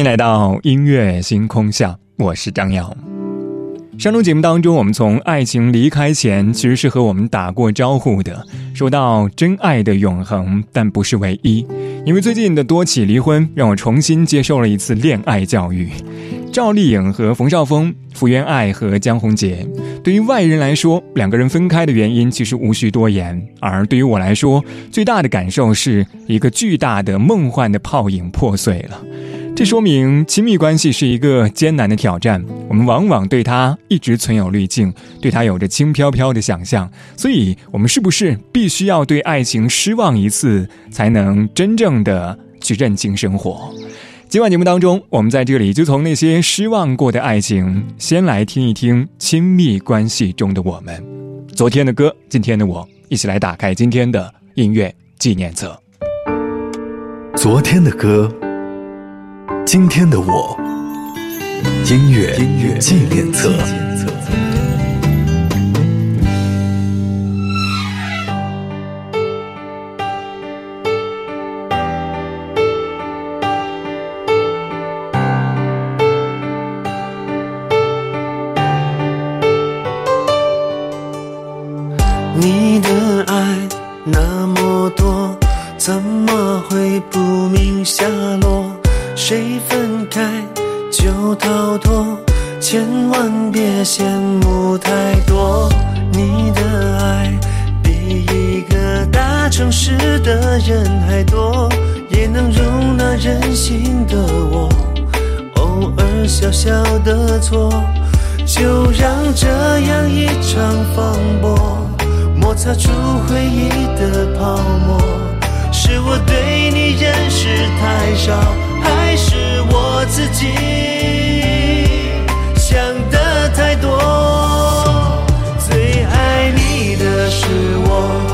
欢迎来到音乐星空下，我是张瑶。上周节目当中，我们从爱情离开前其实是和我们打过招呼的，说到真爱的永恒，但不是唯一。因为最近的多起离婚，让我重新接受了一次恋爱教育。赵丽颖和冯绍峰，福原爱和江宏杰。对于外人来说，两个人分开的原因其实无需多言；而对于我来说，最大的感受是一个巨大的梦幻的泡影破碎了。这说明亲密关系是一个艰难的挑战，我们往往对它一直存有滤镜，对它有着轻飘飘的想象。所以，我们是不是必须要对爱情失望一次，才能真正的去认清生活？今晚节目当中，我们在这里就从那些失望过的爱情，先来听一听亲密关系中的我们。昨天的歌，今天的我，一起来打开今天的音乐纪念册。昨天的歌。今天的我，音乐纪念册。你的爱那么多，怎逃脱，千万别羡慕太多。你的爱比一个大城市的人还多，也能容纳任性的我。偶尔小小的错，就让这样一场风波摩擦出回忆的泡沫。是我对你认识太少。还是我自己我，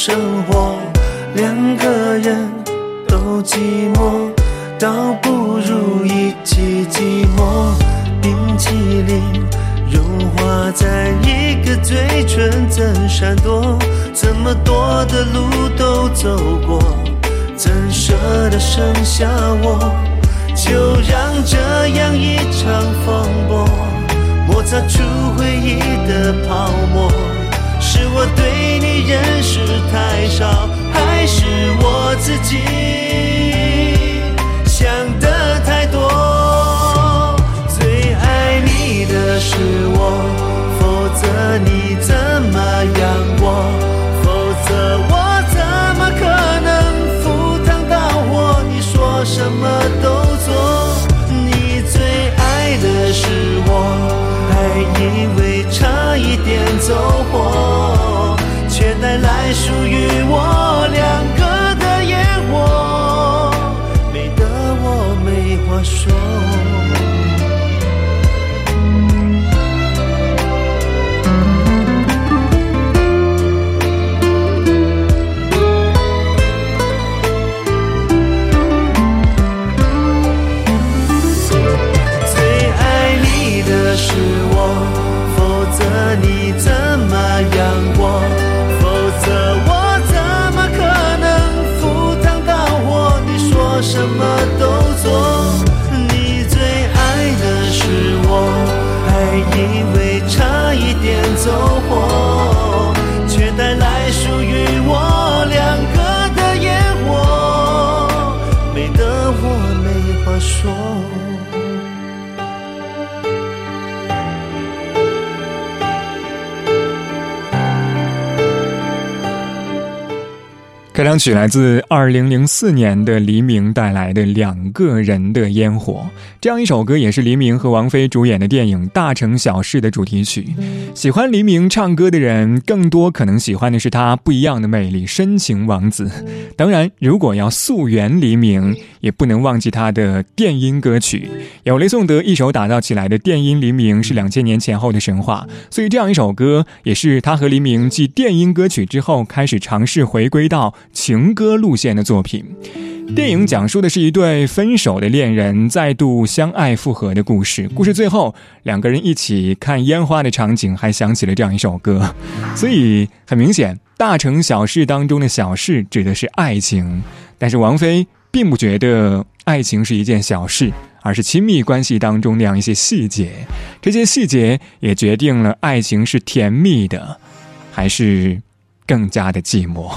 生活。两个人都寂寞，倒不如一起寂寞。冰淇淋。融化在一个嘴唇，怎闪躲？这么多的路都走过，怎舍得剩下我？就让这样一场风波摩擦出回忆的泡沫。是我对你认识太少，还是我自己想的太多？最爱你的是我，否则你怎么养我？否则我怎么可能赴汤蹈火？你说什么都话收获，却带来属于我两个的烟火，美得我没话说。说。开场曲来自二零零四年的黎明带来的《两个人的烟火》，这样一首歌也是黎明和王菲主演的电影《大城小事》的主题曲。喜欢黎明唱歌的人，更多可能喜欢的是他不一样的魅力——深情王子。当然，如果要溯源黎明，也不能忘记他的电音歌曲。有雷颂德一手打造起来的电音黎明是两千年前后的神话，所以这样一首歌也是他和黎明继电音歌曲之后开始尝试回归到。情歌路线的作品，电影讲述的是一对分手的恋人再度相爱复合的故事。故事最后，两个人一起看烟花的场景，还想起了这样一首歌。所以很明显，大城小事当中的小事指的是爱情，但是王菲并不觉得爱情是一件小事，而是亲密关系当中那样一些细节。这些细节也决定了爱情是甜蜜的，还是更加的寂寞。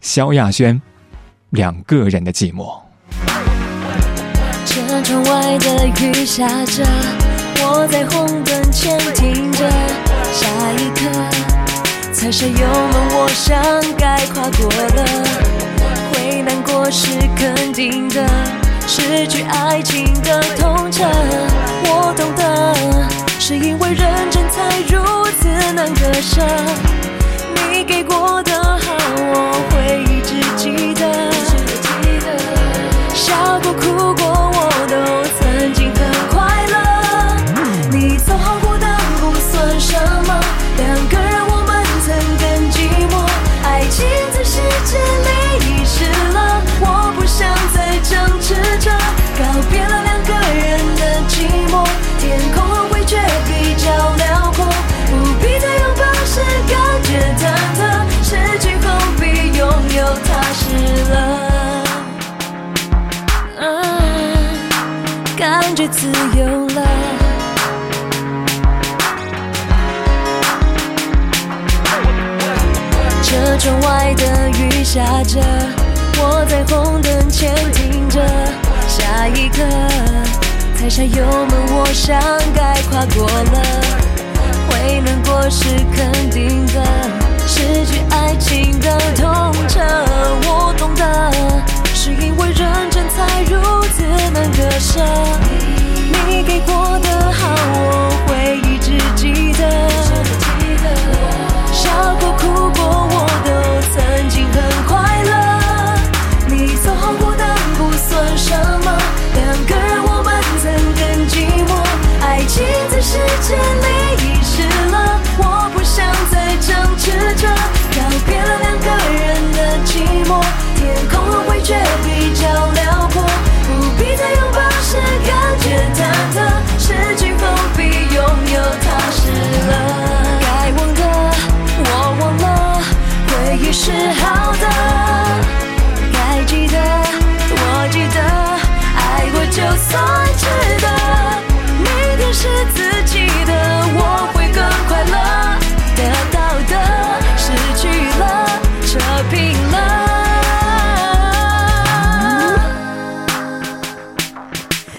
萧亚轩，两个人的寂寞。车窗外的雨下着，我在红灯前停着，下一刻踩上油门，我想该跨过了。会难过是肯定的，失去爱情的痛彻，我懂得，是因为认真才如此难割舍。你给过的好，我会一直记得。笑过、哭过，我都曾经很快乐。你走后孤单不算什么，两个人我们曾更寂寞。爱情在时间里遗失了，我不想再争执着。告别了两个人的寂寞，天空自由了。车窗外的雨下着，我在红灯前停着，下一刻踩下油门，我想该跨过了。会难过是肯定的，失去爱情的痛彻，我懂得，是因为认真才如此难割舍。你给过的好，我会一直记得。笑过、哭过，我过就算值得。明天是自己的，我会更快乐。得到的失去了，扯平了。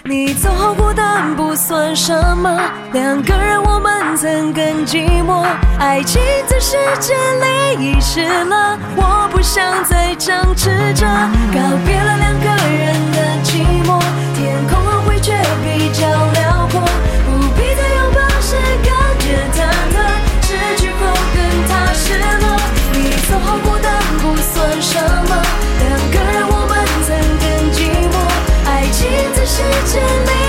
你走后孤单不算什么，两个人我们曾更寂寞。爱情在时间里遗失了，我不想再争执着。告别了两个人，比较辽阔，不必再拥抱时感觉忐忑，失去后更踏实了。你走后孤单不算什么，两个人我们曾更寂寞。爱情在时间里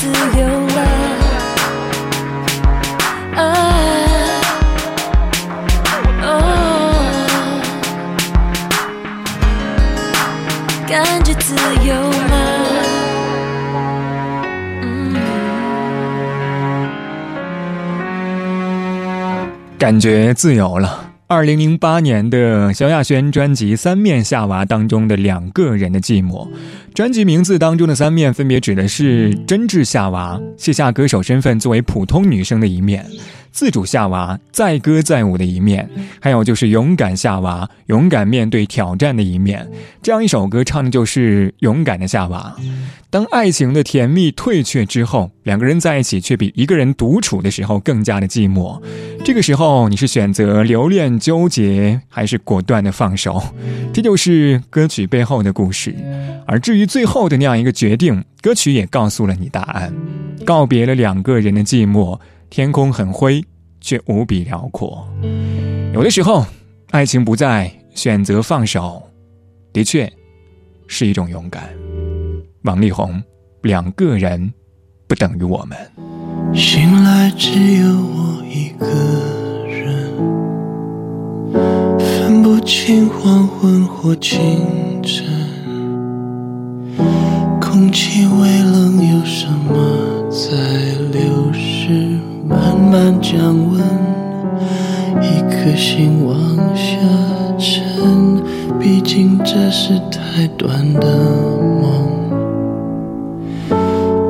自由了。啊哦感觉自由吗。感觉自由了。二零零八年的萧亚轩专辑《三面夏娃》当中的两个人的寂寞，专辑名字当中的三面分别指的是真挚夏娃卸下歌手身份作为普通女生的一面，自主夏娃载歌载舞的一面，还有就是勇敢夏娃勇敢面对挑战的一面。这样一首歌唱的就是勇敢的夏娃。当爱情的甜蜜退却之后，两个人在一起却比一个人独处的时候更加的寂寞。这个时候，你是选择留恋纠结，还是果断的放手？这就是歌曲背后的故事。而至于最后的那样一个决定，歌曲也告诉了你答案。告别了两个人的寂寞，天空很灰，却无比辽阔。有的时候，爱情不在，选择放手，的确是一种勇敢。王力宏，两个人不等于我们。醒来只有我一个人，分不清黄昏或清晨，降温，一颗心往下沉。毕竟这是太短的梦，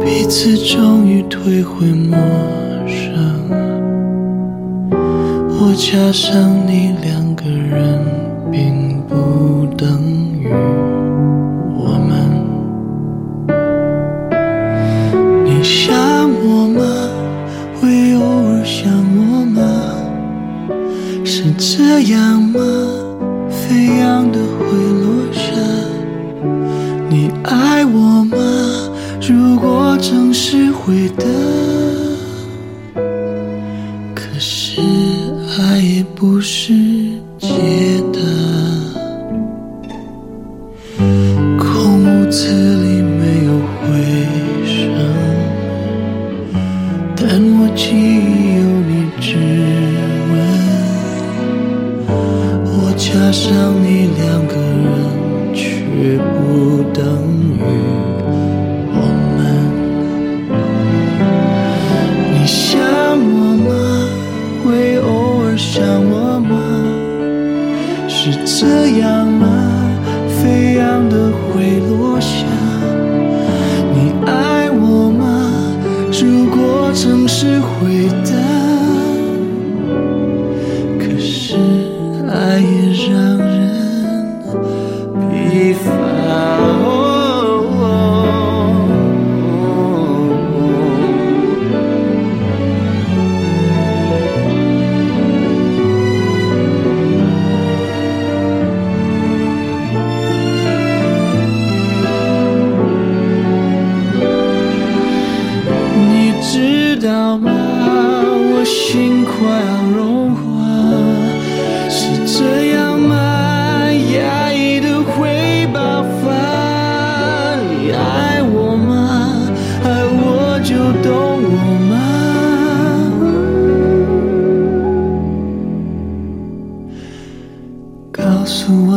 彼此终于退回陌生。我加上你是会的，可是爱也不是解会回答。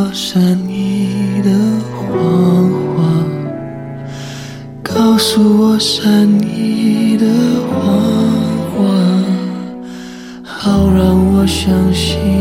我善意的谎话告诉我善意的谎话好让我相信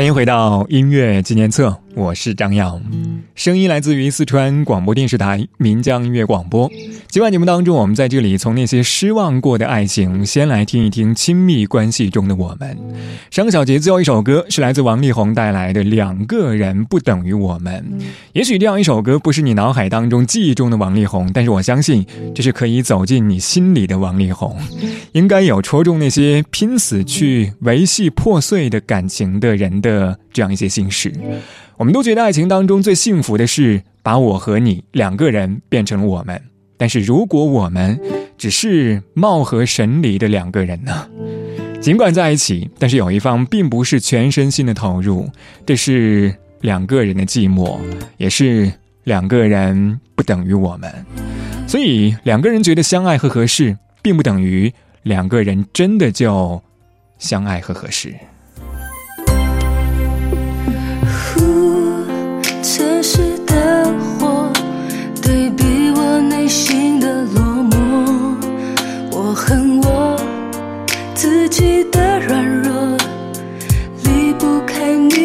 欢迎回到音乐纪念册，我是张扬，声音来自于四川广播电视台岷江音乐广播。今晚节目当中，我们在这里从那些失望过的爱情，先来听一听亲密关系中的我们。上个小节最后一首歌是来自王力宏带来的《两个人不等于我们》。也许这样一首歌不是你脑海当中记忆中的王力宏，但是我相信这是可以走进你心里的王力宏。应该有戳中那些拼死去维系破碎的感情的人的这样一些心事。我们都觉得爱情当中最幸福的是把我和你两个人变成了我们。但是如果我们只是貌合神离的两个人呢？尽管在一起，但是有一方并不是全身心的投入，这是两个人的寂寞，也是两个人不等于我们。所以两个人觉得相爱和合适，并不等于两个人真的就相爱和合适。恨我自己的软弱，离不开你。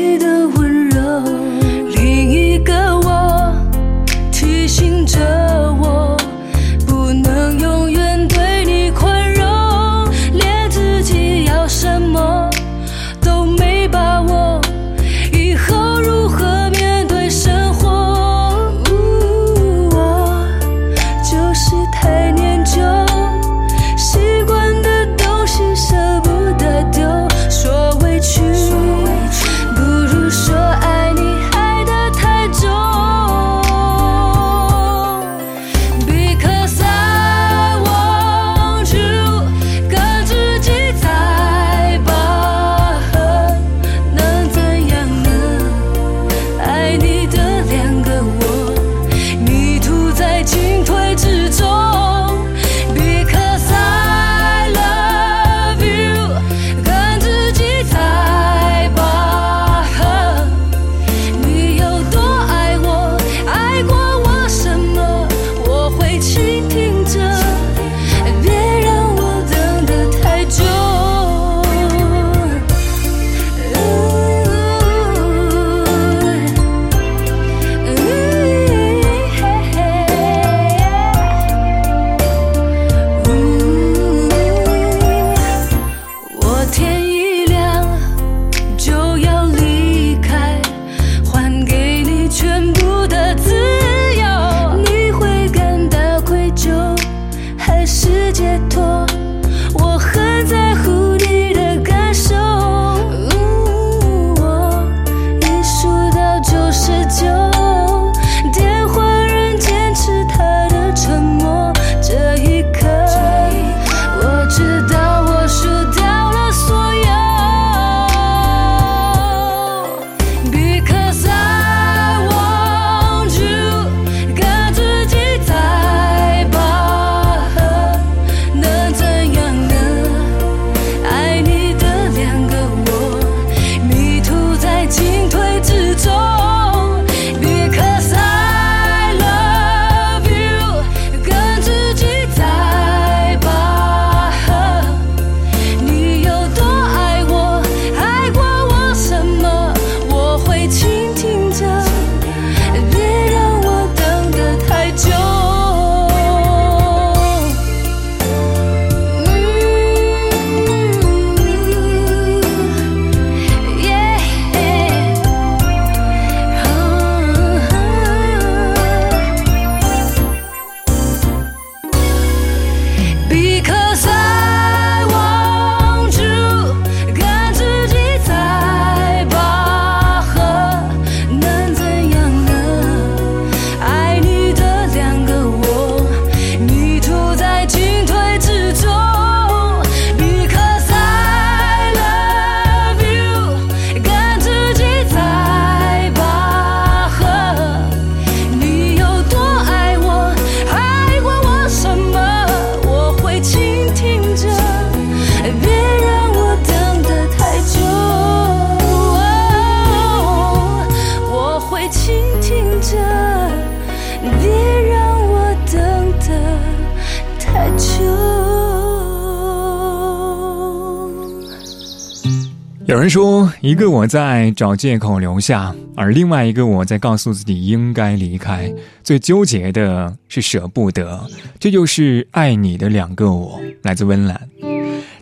有人说，一个我在找借口留下，而另外一个我在告诉自己应该离开。最纠结的是舍不得，这就是爱你的两个我。来自温岚。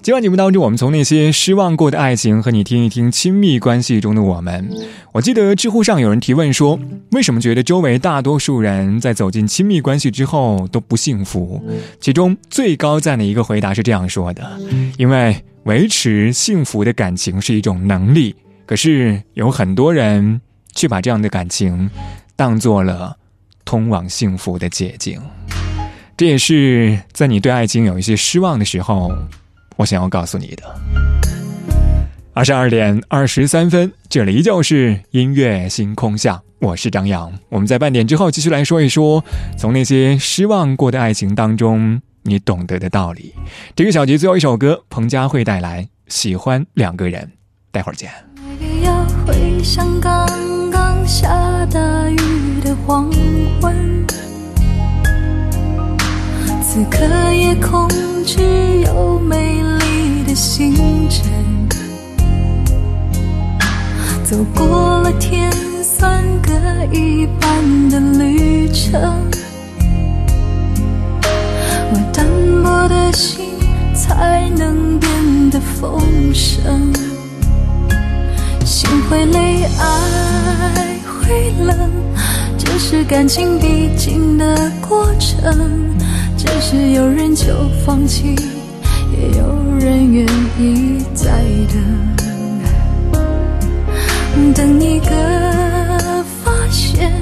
今晚节目当中，我们从那些失望过的爱情和你听一听亲密关系中的我们。我记得知乎上有人提问说，为什么觉得周围大多数人在走进亲密关系之后都不幸福？其中最高赞的一个回答是这样说的：因为维持幸福的感情是一种能力，可是有很多人却把这样的感情当做了通往幸福的捷径。这也是在你对爱情有一些失望的时候，我想要告诉你的。二十二点二十三分，这里依旧是音乐星空下，我是张扬。我们在半点之后继续来说一说，从那些失望过的爱情当中，你懂得的道理。这个小节最后一首歌，彭佳慧带来《喜欢两个人》，待会儿见。要回想刚刚下大雨的黄昏，此刻夜空只有美丽的星辰。走过了天算各一半的旅程，心才能变得丰盛。心会累，爱会冷，这是感情必经的过程。只是有人就放弃，也有人愿意再等。等一个发现，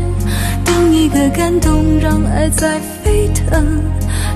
等一个感动，让爱在沸腾。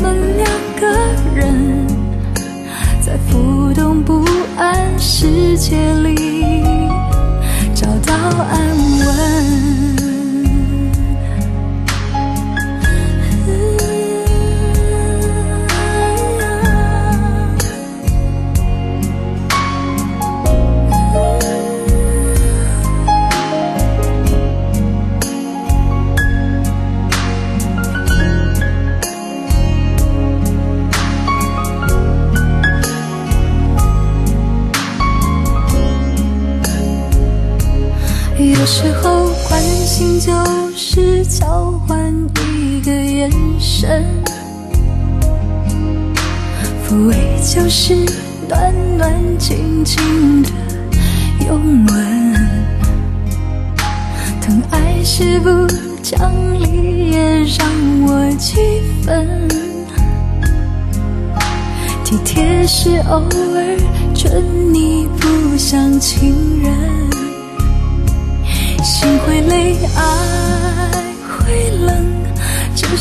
们两个人，在浮动不安世界里找到安稳。眼神，抚慰就是暖暖静静的拥吻，疼爱是不讲理也让我气愤，体贴是偶尔准你不像情人。心会累，爱，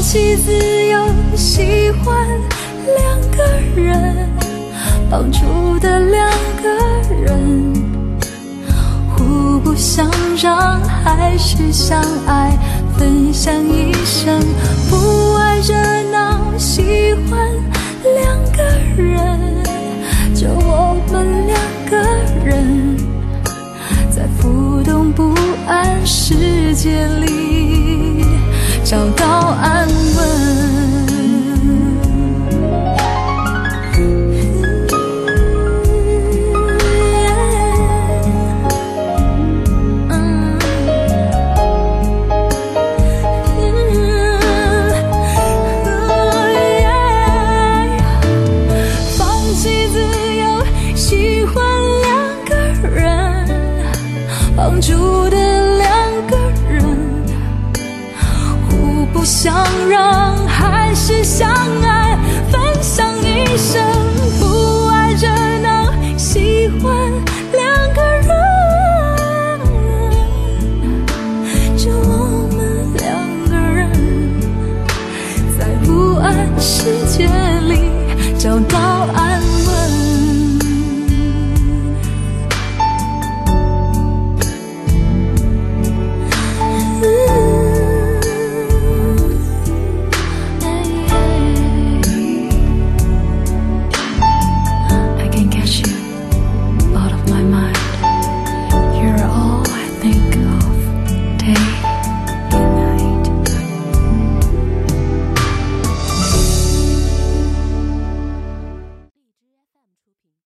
放弃自由，喜欢两个人，绑住的两个人，互不相让，还是相爱，分享一生。不爱热闹，喜欢两个人，就我们两个人，在浮动不。安世界里找到安稳。